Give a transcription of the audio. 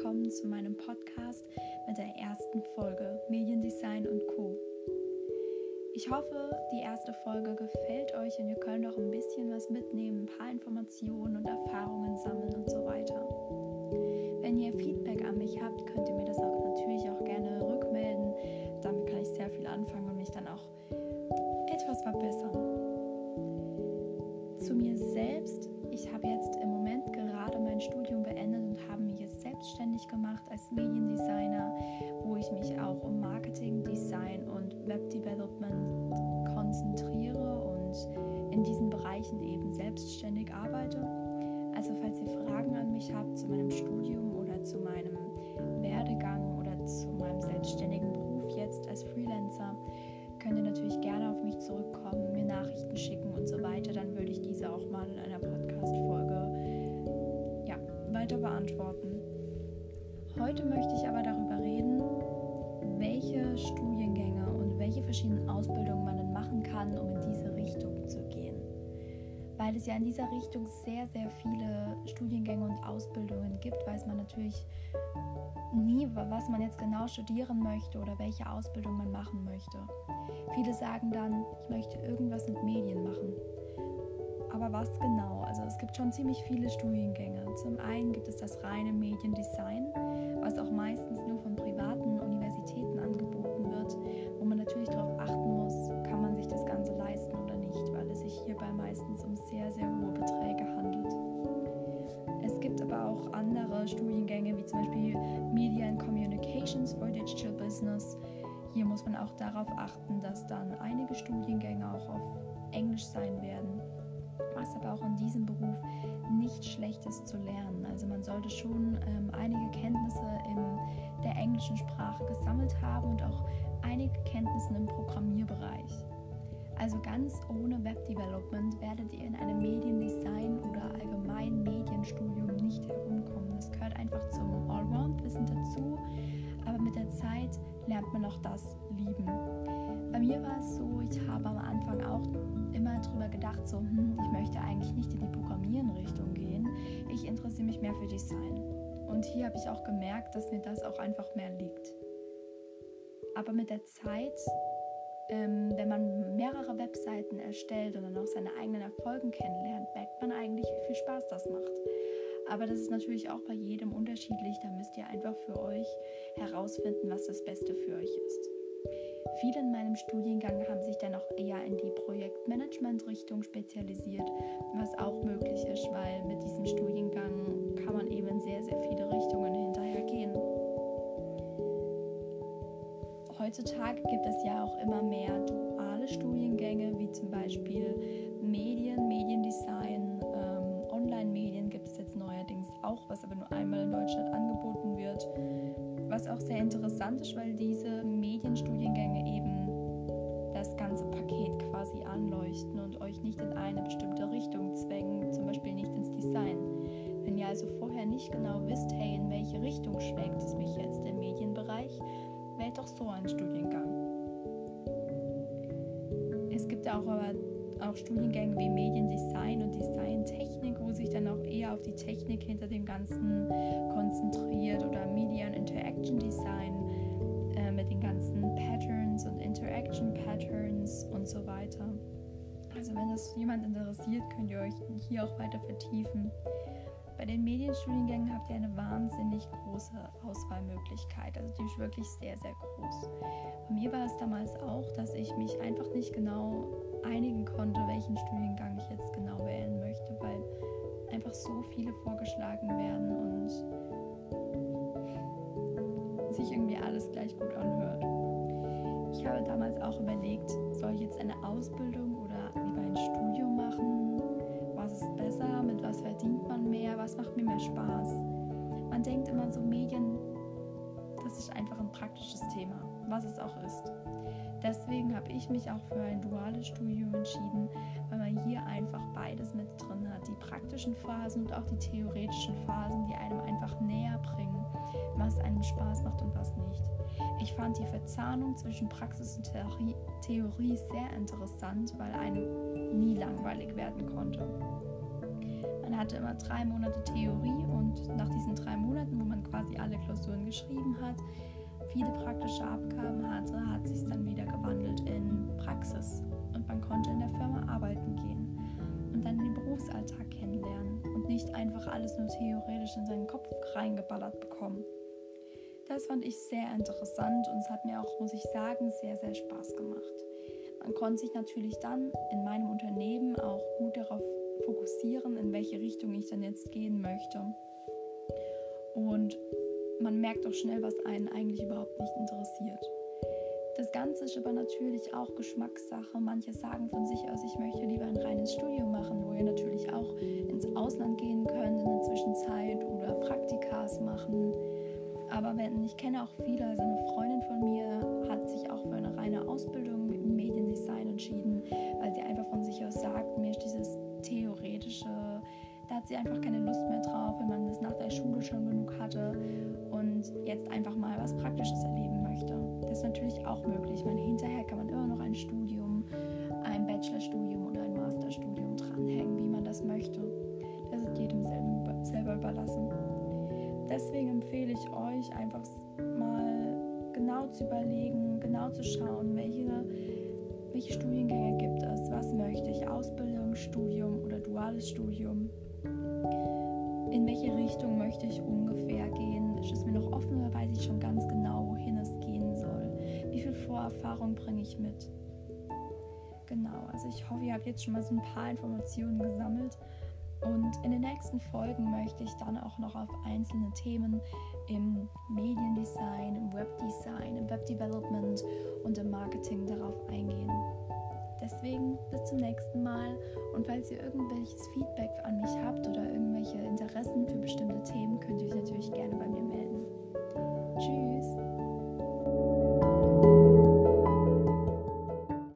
willkommen zu meinem Podcast mit der ersten Folge Mediendesign und Co. Ich hoffe, die erste Folge gefällt euch und ihr könnt auch ein bisschen was mitnehmen, ein paar Informationen und Erfahrungen sammeln und so weiter. Wenn ihr Feedback an mich habt, könnt ihr mir das auch natürlich auch gerne rückmelden. Design und Webdevelopment konzentriere und in diesen Bereichen eben selbstständig arbeite. Also falls ihr Fragen an mich habt zu meinem Studium oder zu meinem Werdegang oder zu meinem selbstständigen Beruf jetzt als Freelancer, könnt ihr natürlich gerne auf mich zurückkommen, mir Nachrichten schicken und so weiter. Dann würde ich diese auch mal in einer Podcast-Folge ja, weiter beantworten. Heute möchte ich aber darüber reden, welche Studiengänge und welche verschiedenen Ausbildungen man denn machen kann, um in diese Richtung zu gehen. Weil es ja in dieser Richtung sehr, sehr viele Studiengänge und Ausbildungen gibt, weiß man natürlich nie, was man jetzt genau studieren möchte oder welche Ausbildung man machen möchte. Viele sagen dann, ich möchte irgendwas mit Medien machen. Aber was genau? Also es gibt schon ziemlich viele Studiengänge. Zum einen gibt es das reine Mediendesign, was auch meistens nur von privaten auch darauf achten, dass dann einige Studiengänge auch auf Englisch sein werden, was aber auch in diesem Beruf nicht schlecht ist zu lernen. Also man sollte schon ähm, einige Kenntnisse in der englischen Sprache gesammelt haben und auch einige Kenntnisse im Programmierbereich. Also ganz ohne Webdevelopment werdet ihr in einem Mediendesign oder allgemein Medienstudium nicht herumkommen. Das gehört einfach zum Allround-Wissen dazu, aber mit der Zeit lernt man auch das lieben. Bei mir war es so, ich habe am Anfang auch immer drüber gedacht, so, hm, ich möchte eigentlich nicht in die Programmieren-Richtung gehen. Ich interessiere mich mehr für Design. Und hier habe ich auch gemerkt, dass mir das auch einfach mehr liegt. Aber mit der Zeit ähm, wenn man mehrere Webseiten erstellt und dann auch seine eigenen Erfolgen kennenlernt, merkt man eigentlich, wie viel Spaß das macht. Aber das ist natürlich auch bei jedem unterschiedlich. Da müsst ihr einfach für euch herausfinden, was das Beste für euch ist. Viele in meinem Studiengang haben sich dann auch eher in die Projektmanagement-Richtung spezialisiert, was auch möglich ist, weil mit diesem Studiengang kann man eben sehr, sehr viele Richtungen hinterher gehen. Heutzutage gibt es ja auch immer mehr duale Studiengänge, wie zum Beispiel Medien, Mediendesign, was aber nur einmal in Deutschland angeboten wird. Was auch sehr interessant ist, weil diese Medienstudiengänge eben das ganze Paket quasi anleuchten und euch nicht in eine bestimmte Richtung zwängen, zum Beispiel nicht ins Design. Wenn ihr also vorher nicht genau wisst, hey, in welche Richtung schlägt es mich jetzt im Medienbereich, wählt doch so einen Studiengang. Es gibt auch aber auch Studiengänge wie Mediendesign und Designtechnik, wo sich dann auch eher auf die Technik hinter dem Ganzen konzentriert oder Media and Interaction Design äh, mit den ganzen Patterns und Interaction Patterns und so weiter. Also wenn das jemand interessiert, könnt ihr euch hier auch weiter vertiefen. Bei den Medienstudiengängen habt ihr eine wahnsinnig große Auswahlmöglichkeit. Also die ist wirklich sehr, sehr groß. Bei mir war es damals auch, dass ich mich einfach nicht genau einigen konnte, welchen Studiengang ich jetzt genau wählen möchte, weil einfach so viele vorgeschlagen werden und sich irgendwie alles gleich gut anhört. Ich habe damals auch überlegt, soll ich jetzt eine Ausbildung oder lieber ein Studium machen? Was ist besser? Mit was verdient man mehr? Was macht mir mehr Spaß? Man denkt immer so, Medien, praktisches Thema, was es auch ist. Deswegen habe ich mich auch für ein duales Studium entschieden, weil man hier einfach beides mit drin hat. Die praktischen Phasen und auch die theoretischen Phasen, die einem einfach näher bringen, was einem Spaß macht und was nicht. Ich fand die Verzahnung zwischen Praxis und Theorie sehr interessant, weil einem nie langweilig werden konnte. Man hatte immer drei Monate Theorie und nach diesen drei Monaten, wo man quasi alle Klausuren geschrieben hat, viele praktische Abgaben hatte, hat sich dann wieder gewandelt in Praxis und man konnte in der Firma arbeiten gehen und dann den Berufsalltag kennenlernen und nicht einfach alles nur theoretisch in seinen Kopf reingeballert bekommen. Das fand ich sehr interessant und es hat mir auch, muss ich sagen, sehr, sehr Spaß gemacht. Man konnte sich natürlich dann in meinem Unternehmen auch gut darauf fokussieren, in welche Richtung ich dann jetzt gehen möchte. Und man merkt auch schnell, was einen eigentlich überhaupt nicht interessiert. Das Ganze ist aber natürlich auch Geschmackssache. Manche sagen von sich aus, ich möchte lieber ein reines Studium machen, wo ihr natürlich auch ins Ausland gehen könnt in der Zwischenzeit oder Praktikas machen. Aber wenn, ich kenne auch viele, also eine Freundin von mir hat sich auch für eine reine Ausbildung im Mediendesign entschieden, weil sie einfach von sich aus sagt, mir ist dieses theoretische, da hat sie einfach keine Lust mehr drauf, wenn man das nach der Schule schon genug hatte und jetzt einfach mal was Praktisches erleben möchte. Das ist natürlich auch möglich. Man, hinterher kann man immer noch ein Studium, ein Bachelorstudium oder ein Masterstudium dranhängen, wie man das möchte. Das ist jedem selber, überlassen. Deswegen empfehle ich euch einfach mal genau zu überlegen, genau zu schauen, welche, welche Studiengänge gibt es, was möchte ich, Ausbildung, Studium oder duales Studium. Richtung möchte ich ungefähr gehen? Ist es mir noch offen oder weiß ich schon ganz genau, wohin es gehen soll? Wie viel Vorerfahrung bringe ich mit? Genau, also ich hoffe, ihr habt jetzt schon mal so ein paar Informationen gesammelt und in den nächsten Folgen möchte ich dann auch noch auf einzelne Themen im Mediendesign, im Webdesign, im Webdevelopment und im Marketing darauf eingehen. Deswegen bis zum nächsten Mal und falls ihr irgendwelches Feedback an mich habt oder irgendwelche Interessen für bestimmte Themen, könnt ihr euch natürlich gerne bei mir melden. Tschüss!